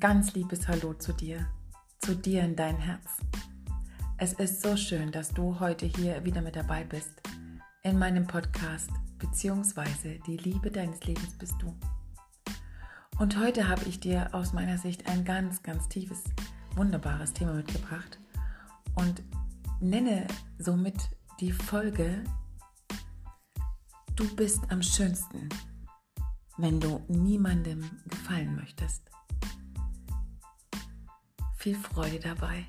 ganz liebes Hallo zu dir, zu dir in dein Herz. Es ist so schön, dass du heute hier wieder mit dabei bist in meinem Podcast beziehungsweise die Liebe deines Lebens bist du. Und heute habe ich dir aus meiner Sicht ein ganz, ganz tiefes, wunderbares Thema mitgebracht und nenne somit die Folge Du bist am schönsten, wenn du niemandem gefallen möchtest. Viel Freude dabei.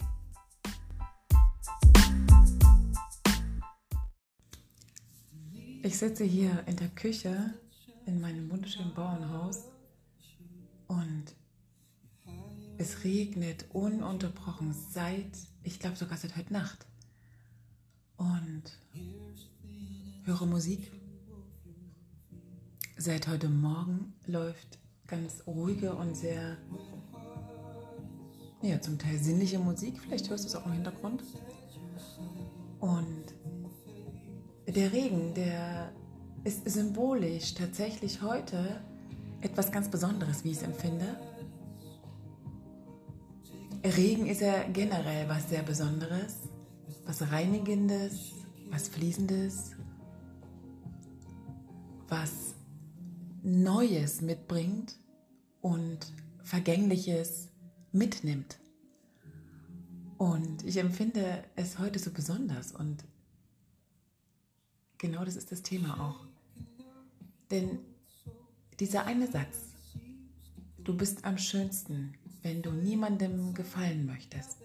Ich sitze hier in der Küche in meinem wunderschönen Bauernhaus und es regnet ununterbrochen seit, ich glaube sogar seit heute Nacht. Und höre Musik. Seit heute Morgen läuft ganz ruhige und sehr ja, zum Teil sinnliche Musik, vielleicht hörst du es auch im Hintergrund. Und der Regen, der ist symbolisch tatsächlich heute etwas ganz Besonderes, wie ich es empfinde. Regen ist ja generell was sehr Besonderes, was Reinigendes, was Fließendes, was Neues mitbringt und Vergängliches mitnimmt. Und ich empfinde es heute so besonders und genau das ist das Thema auch. Denn dieser eine Satz, du bist am schönsten, wenn du niemandem gefallen möchtest.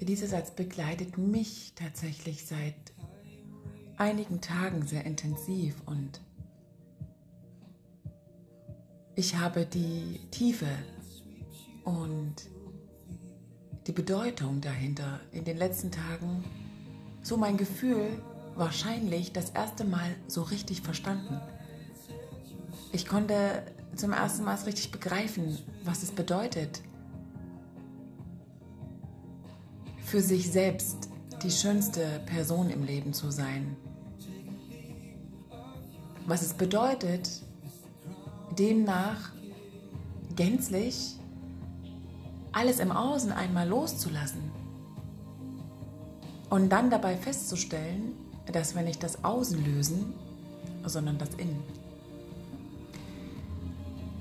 Dieser Satz begleitet mich tatsächlich seit einigen Tagen sehr intensiv und ich habe die Tiefe und die Bedeutung dahinter in den letzten Tagen, so mein Gefühl, wahrscheinlich das erste Mal so richtig verstanden. Ich konnte zum ersten Mal richtig begreifen, was es bedeutet, für sich selbst die schönste Person im Leben zu sein. Was es bedeutet, demnach gänzlich alles im Außen einmal loszulassen und dann dabei festzustellen, dass wir nicht das Außen lösen, sondern das Innen.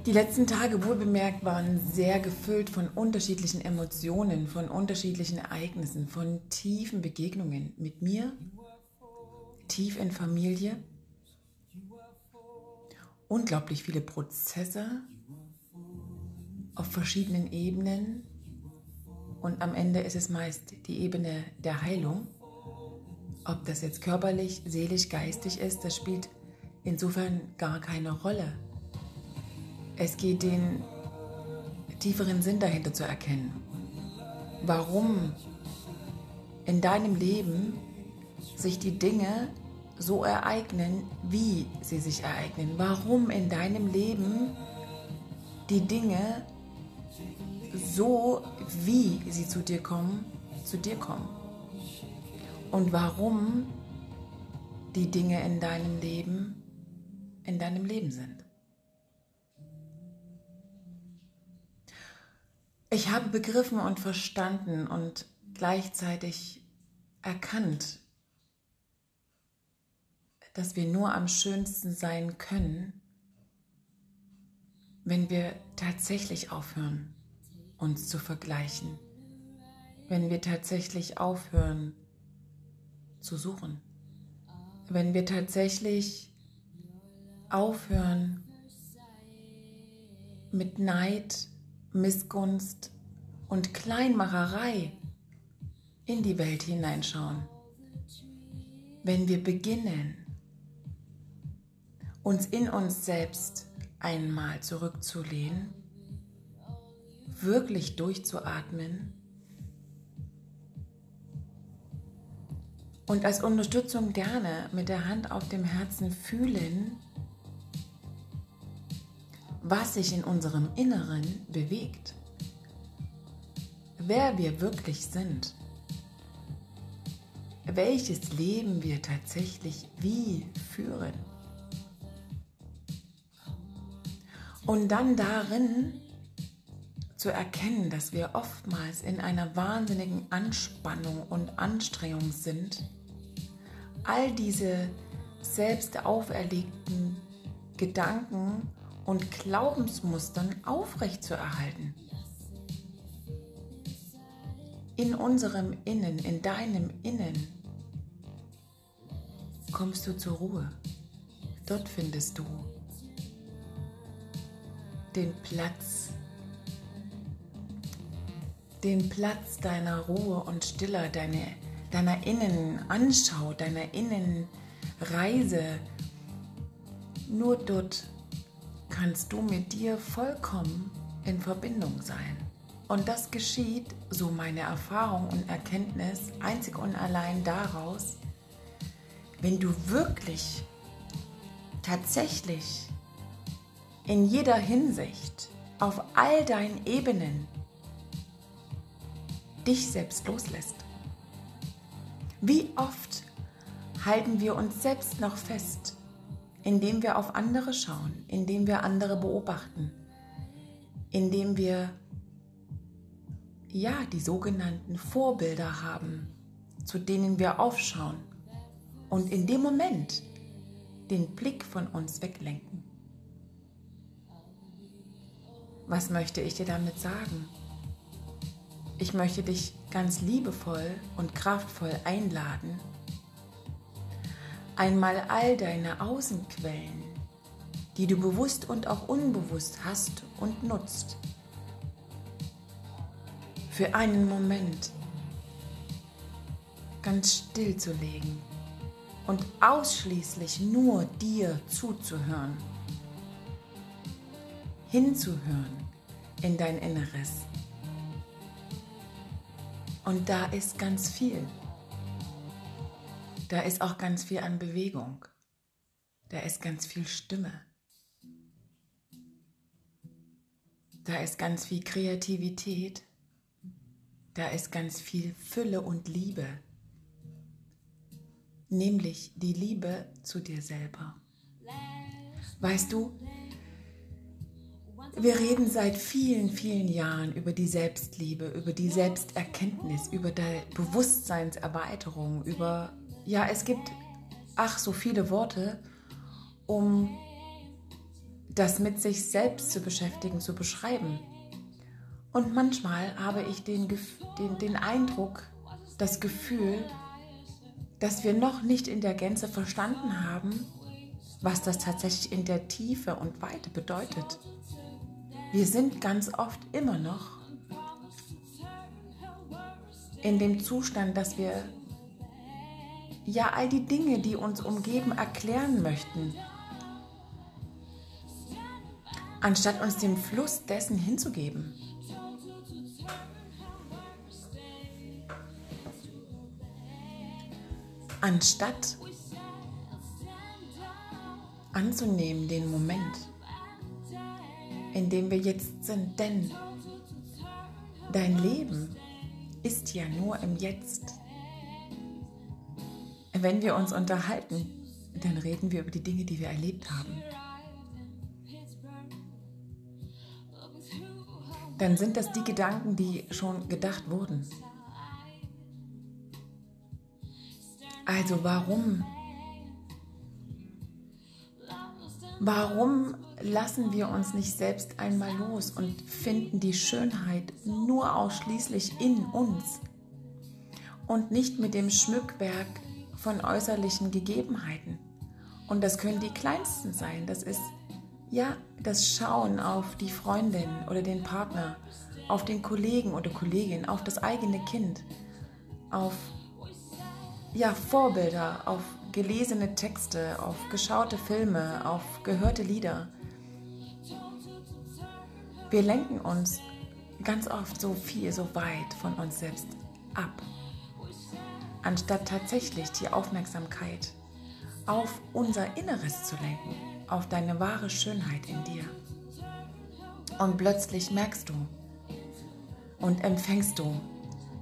Die letzten Tage wohl bemerkt waren sehr gefüllt von unterschiedlichen Emotionen, von unterschiedlichen Ereignissen, von tiefen Begegnungen mit mir, tief in Familie, unglaublich viele Prozesse, auf verschiedenen Ebenen und am Ende ist es meist die Ebene der Heilung. Ob das jetzt körperlich, seelisch, geistig ist, das spielt insofern gar keine Rolle. Es geht den tieferen Sinn dahinter zu erkennen. Warum in deinem Leben sich die Dinge so ereignen, wie sie sich ereignen. Warum in deinem Leben die Dinge so, wie sie zu dir kommen, zu dir kommen. Und warum die Dinge in deinem Leben in deinem Leben sind. Ich habe begriffen und verstanden und gleichzeitig erkannt, dass wir nur am schönsten sein können, wenn wir tatsächlich aufhören, uns zu vergleichen, wenn wir tatsächlich aufhören zu suchen, wenn wir tatsächlich aufhören mit Neid, Missgunst und Kleinmacherei in die Welt hineinschauen, wenn wir beginnen, uns in uns selbst einmal zurückzulehnen, wirklich durchzuatmen. Und als Unterstützung gerne mit der Hand auf dem Herzen fühlen, was sich in unserem Inneren bewegt, wer wir wirklich sind, welches Leben wir tatsächlich wie führen. Und dann darin zu erkennen, dass wir oftmals in einer wahnsinnigen Anspannung und Anstrengung sind, all diese selbst auferlegten Gedanken und Glaubensmustern aufrechtzuerhalten. In unserem Innen, in deinem Innen, kommst du zur Ruhe. Dort findest du den Platz, den Platz deiner Ruhe und Stille, deine, deiner Innenanschau, deiner Innenreise. Nur dort kannst du mit dir vollkommen in Verbindung sein. Und das geschieht, so meine Erfahrung und Erkenntnis, einzig und allein daraus, wenn du wirklich, tatsächlich, in jeder Hinsicht, auf all deinen Ebenen, dich selbst loslässt. Wie oft halten wir uns selbst noch fest, indem wir auf andere schauen, indem wir andere beobachten, indem wir ja die sogenannten Vorbilder haben, zu denen wir aufschauen und in dem Moment den Blick von uns weglenken. Was möchte ich dir damit sagen? Ich möchte dich ganz liebevoll und kraftvoll einladen, einmal all deine Außenquellen, die du bewusst und auch unbewusst hast und nutzt, für einen Moment ganz still zu legen und ausschließlich nur dir zuzuhören, hinzuhören in dein Inneres. Und da ist ganz viel. Da ist auch ganz viel an Bewegung. Da ist ganz viel Stimme. Da ist ganz viel Kreativität. Da ist ganz viel Fülle und Liebe nämlich die Liebe zu dir selber. Weißt du, wir reden seit vielen, vielen Jahren über die Selbstliebe, über die Selbsterkenntnis, über die Bewusstseinserweiterung, über, ja, es gibt, ach, so viele Worte, um das mit sich selbst zu beschäftigen, zu beschreiben. Und manchmal habe ich den, den, den Eindruck, das Gefühl, dass wir noch nicht in der Gänze verstanden haben, was das tatsächlich in der Tiefe und Weite bedeutet. Wir sind ganz oft immer noch in dem Zustand, dass wir ja all die Dinge, die uns umgeben, erklären möchten, anstatt uns dem Fluss dessen hinzugeben. anstatt anzunehmen den Moment, in dem wir jetzt sind. Denn dein Leben ist ja nur im Jetzt. Wenn wir uns unterhalten, dann reden wir über die Dinge, die wir erlebt haben. Dann sind das die Gedanken, die schon gedacht wurden. Also warum? Warum lassen wir uns nicht selbst einmal los und finden die Schönheit nur ausschließlich in uns und nicht mit dem Schmückwerk von äußerlichen Gegebenheiten? Und das können die kleinsten sein. Das ist ja das Schauen auf die Freundin oder den Partner, auf den Kollegen oder Kollegin, auf das eigene Kind, auf ja, Vorbilder, auf gelesene Texte, auf geschaute Filme, auf gehörte Lieder. Wir lenken uns ganz oft so viel, so weit von uns selbst ab, anstatt tatsächlich die Aufmerksamkeit auf unser Inneres zu lenken, auf deine wahre Schönheit in dir. Und plötzlich merkst du und empfängst du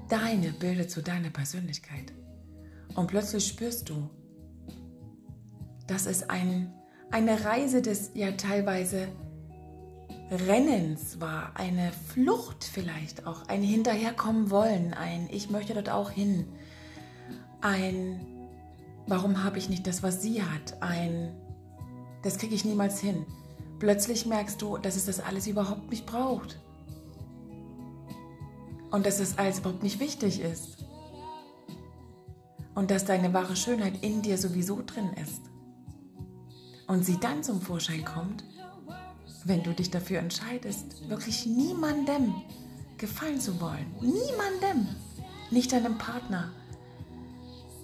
deine Bilder zu deiner Persönlichkeit. Und plötzlich spürst du, dass es ein, eine Reise des ja teilweise Rennens war, eine Flucht vielleicht auch, ein Hinterherkommen wollen, ein Ich möchte dort auch hin, ein Warum habe ich nicht das, was sie hat, ein Das kriege ich niemals hin. Plötzlich merkst du, dass es das alles überhaupt nicht braucht. Und dass es alles überhaupt nicht wichtig ist. Und dass deine wahre Schönheit in dir sowieso drin ist. Und sie dann zum Vorschein kommt wenn du dich dafür entscheidest, wirklich niemandem gefallen zu wollen. Niemandem. Nicht deinem Partner,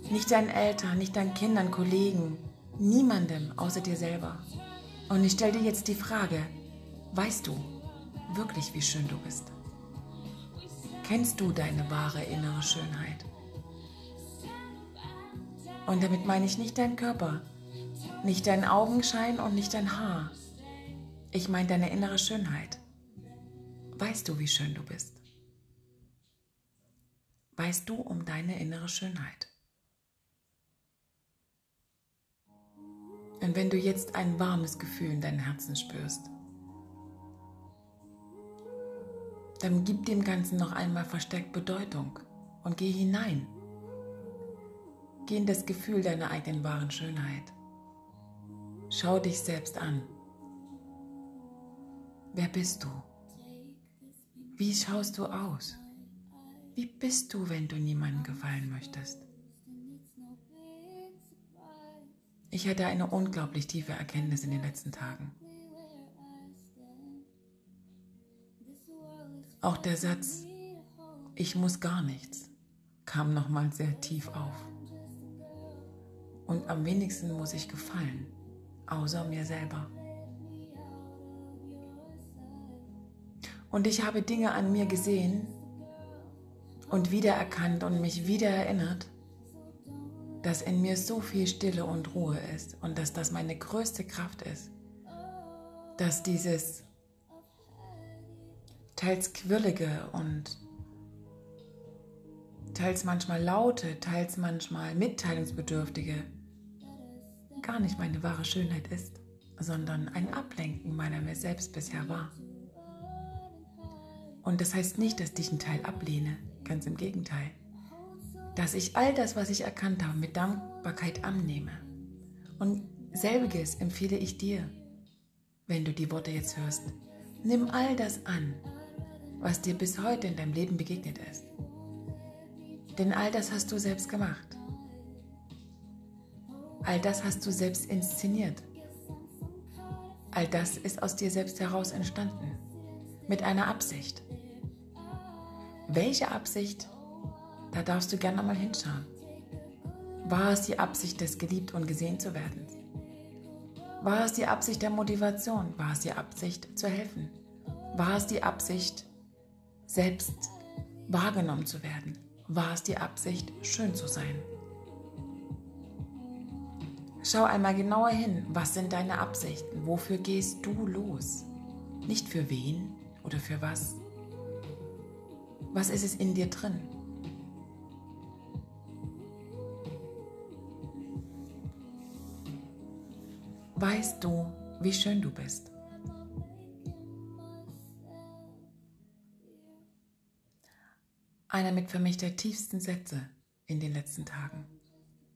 nicht deinen Eltern, nicht deinen Kindern, Kollegen. Niemandem außer dir selber. Und ich stelle dir jetzt die Frage, weißt du wirklich, wie schön du bist? Kennst du deine wahre innere Schönheit? Und damit meine ich nicht deinen Körper, nicht deinen Augenschein und nicht dein Haar, ich meine deine innere Schönheit. Weißt du, wie schön du bist? Weißt du um deine innere Schönheit? Und wenn du jetzt ein warmes Gefühl in deinem Herzen spürst, dann gib dem Ganzen noch einmal verstärkt Bedeutung und geh hinein. Geh in das Gefühl deiner eigenen wahren Schönheit. Schau dich selbst an. Wer bist du? Wie schaust du aus? Wie bist du, wenn du niemandem gefallen möchtest? Ich hatte eine unglaublich tiefe Erkenntnis in den letzten Tagen. Auch der Satz, ich muss gar nichts, kam nochmal sehr tief auf. Und am wenigsten muss ich gefallen, außer mir selber. Und ich habe Dinge an mir gesehen und wiedererkannt und mich wieder erinnert, dass in mir so viel Stille und Ruhe ist und dass das meine größte Kraft ist. Dass dieses teils quirlige und teils manchmal laute, teils manchmal mitteilungsbedürftige gar nicht meine wahre Schönheit ist, sondern ein Ablenken meiner mir selbst bisher war. Und das heißt nicht, dass ich einen Teil ablehne, ganz im Gegenteil. Dass ich all das, was ich erkannt habe, mit Dankbarkeit annehme. Und selbiges empfehle ich dir, wenn du die Worte jetzt hörst. Nimm all das an, was dir bis heute in deinem Leben begegnet ist. Denn all das hast du selbst gemacht. All das hast du selbst inszeniert. All das ist aus dir selbst heraus entstanden. Mit einer Absicht. Welche Absicht? Da darfst du gerne mal hinschauen. War es die Absicht des geliebt und gesehen zu werden? War es die Absicht der Motivation? War es die Absicht zu helfen? War es die Absicht, selbst wahrgenommen zu werden? War es die Absicht, schön zu sein? Schau einmal genauer hin, was sind deine Absichten? Wofür gehst du los? Nicht für wen oder für was, was ist es in dir drin? Weißt du, wie schön du bist? Einer mit für mich der tiefsten Sätze in den letzten Tagen.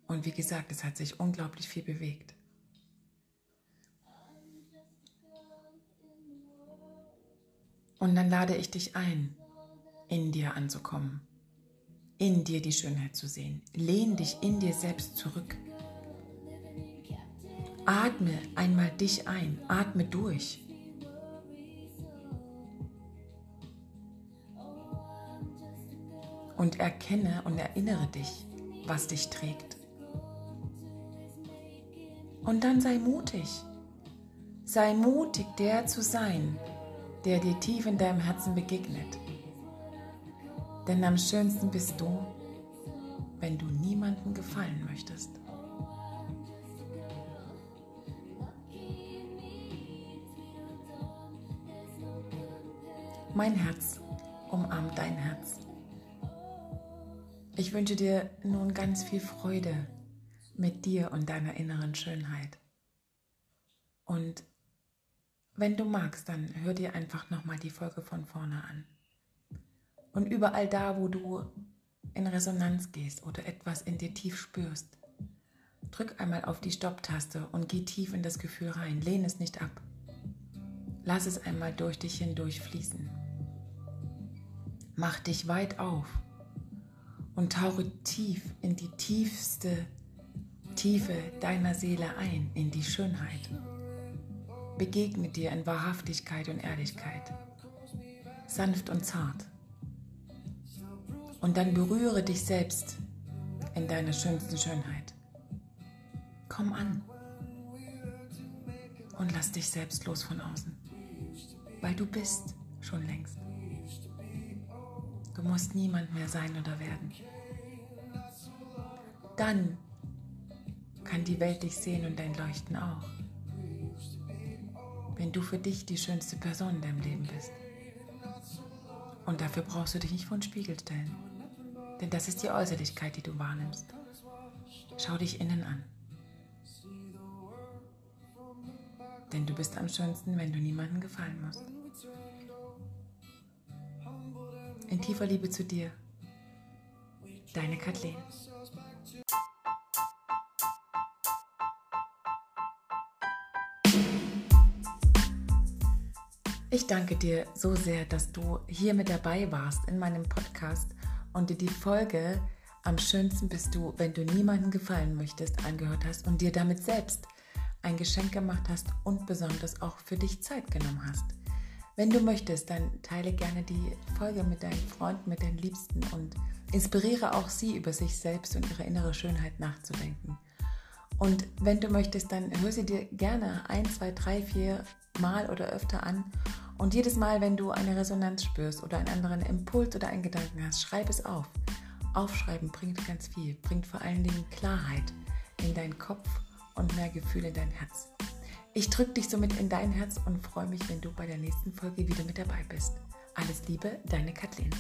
Und wie gesagt, es hat sich unglaublich viel bewegt. Und dann lade ich dich ein, in dir anzukommen, in dir die Schönheit zu sehen. Lehn dich in dir selbst zurück. Atme einmal dich ein, atme durch. Und erkenne und erinnere dich, was dich trägt. Und dann sei mutig. Sei mutig, der zu sein, der dir tief in deinem Herzen begegnet. Denn am schönsten bist du, wenn du niemandem gefallen möchtest. Mein Herz umarmt dein Herz. Ich wünsche dir nun ganz viel Freude mit dir und deiner inneren Schönheit. Und wenn du magst, dann hör dir einfach nochmal die Folge von vorne an. Und überall da, wo du in Resonanz gehst oder etwas in dir tief spürst, drück einmal auf die Stopptaste und geh tief in das Gefühl rein. Lehn es nicht ab. Lass es einmal durch dich hindurch fließen. Mach dich weit auf und tauche tief in die tiefste Tiefe deiner Seele ein, in die Schönheit. Begegne dir in Wahrhaftigkeit und Ehrlichkeit, sanft und zart. Und dann berühre dich selbst in deiner schönsten Schönheit. Komm an und lass dich selbst los von außen, weil du bist schon längst. Du musst niemand mehr sein oder werden. Dann kann die Welt dich sehen und dein Leuchten auch. Wenn du für dich die schönste Person in deinem Leben bist. Und dafür brauchst du dich nicht vor den Spiegel stellen. Denn das ist die Äußerlichkeit, die du wahrnimmst. Schau dich innen an. Denn du bist am schönsten, wenn du niemandem gefallen musst. In tiefer Liebe zu dir. Deine Kathleen. Ich danke dir so sehr, dass du hier mit dabei warst in meinem Podcast und dir die Folge Am schönsten bist du, wenn du niemandem gefallen möchtest, angehört hast und dir damit selbst ein Geschenk gemacht hast und besonders auch für dich Zeit genommen hast. Wenn du möchtest, dann teile gerne die Folge mit deinen Freunden, mit deinen Liebsten und inspiriere auch sie über sich selbst und ihre innere Schönheit nachzudenken. Und wenn du möchtest, dann hör sie dir gerne ein, zwei, drei, vier Mal oder öfter an. Und jedes Mal, wenn du eine Resonanz spürst oder einen anderen Impuls oder einen Gedanken hast, schreib es auf. Aufschreiben bringt ganz viel, bringt vor allen Dingen Klarheit in deinen Kopf und mehr Gefühl in dein Herz. Ich drücke dich somit in dein Herz und freue mich, wenn du bei der nächsten Folge wieder mit dabei bist. Alles Liebe, deine Kathleen.